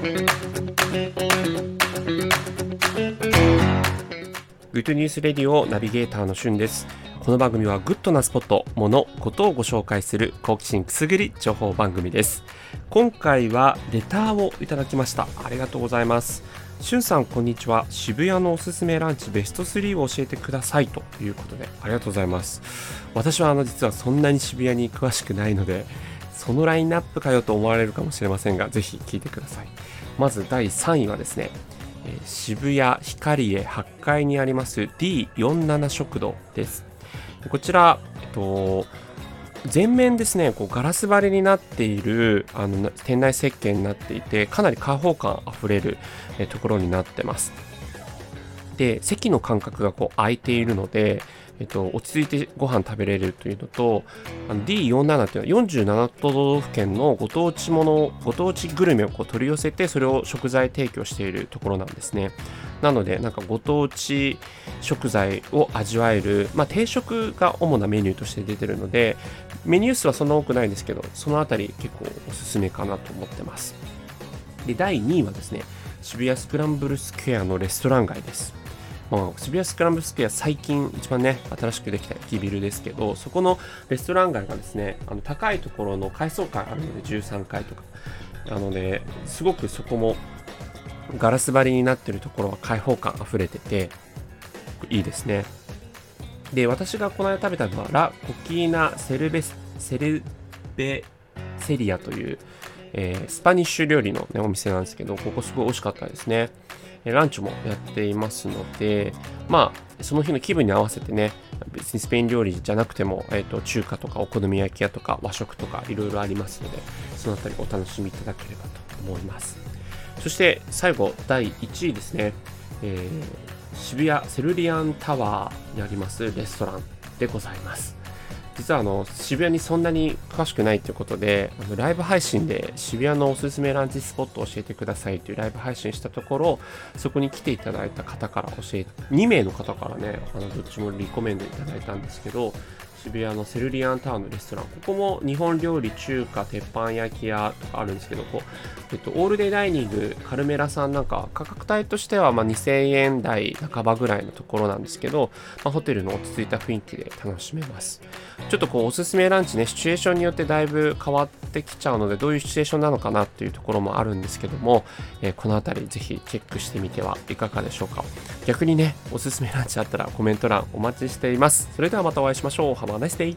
グッドニュースレディオナビゲーターのしゅんです。この番組はグッドなスポット、もの、ことをご紹介する好奇心くすぐり情報番組です。今回はレターをいただきました。ありがとうございます。しゅんさんこんにちは。渋谷のおすすめランチベスト3を教えてくださいということでありがとうございます。私はあの実はそんなに渋谷に詳しくないのでそのラインナップかよと思われるかもしれませんがぜひ聞いてくださいまず第3位はですねえ渋谷ヒカリエ8階にあります D47 食堂ですこちら、えっと、全面ですね、こうガラス張りになっているあの店内設計になっていて、かなり開放感あふれるえところになってます。で、席の間隔がこう空いているので、えっと、落ち着いてご飯食べれるというのと、D47 というのは47都道府県のご当地もの、ご当地グルメをこう取り寄せて、それを食材提供しているところなんですね。なので、なんかご当地食材を味わえる、まあ、定食が主なメニューとして出てるので、メニュー数はそんな多くないんですけど、そのあたり結構おすすめかなと思ってます。で、第2位はですね、渋谷スクランブルスクエアのレストラン街です。まあ、渋谷スクランブルスクエア最近一番ね、新しくできた駅ビルですけど、そこのレストラン街がですね、あの高いところの階層階あるので13階とか。なので、すごくそこもガラス張りになってるところは開放感あふれてて、いいですね。で、私がこの間食べたのは、ラ・コキーナ・セルベセルベセリアという、えー、スパニッシュ料理の、ね、お店なんですけど、ここすごい美味しかったですね。ランチもやっていますので、まあ、その日の気分に合わせてね、別にスペイン料理じゃなくても、えーと、中華とかお好み焼き屋とか和食とかいろいろありますので、そのあたりお楽しみいただければと思います。そして最後、第1位ですね。えー、渋谷セルリアンタワーにありますレストランでございます。実はあの渋谷にそんなに詳しくないということであのライブ配信で渋谷のおすすめランチスポットを教えてくださいというライブ配信したところそこに来ていただいた方から教え2名の方からねあのどっちもリコメンドいただいたんですけど渋谷のセルリアンタウンのレストランここも日本料理中華鉄板焼き屋とかあるんですけどこう、えっと、オールデイダイニングカルメラさんなんか価格帯としてはま2000円台半ばぐらいのところなんですけど、まあ、ホテルの落ち着いた雰囲気で楽しめます。ちょっとこうおすすめランチねシチュエーションによってだいぶ変わってきちゃうのでどういうシチュエーションなのかなっていうところもあるんですけども、えー、この辺りぜひチェックしてみてはいかがでしょうか。逆にねおすすめランチあったらコメント欄お待ちしています。それではまたお会いしましょう。Have day!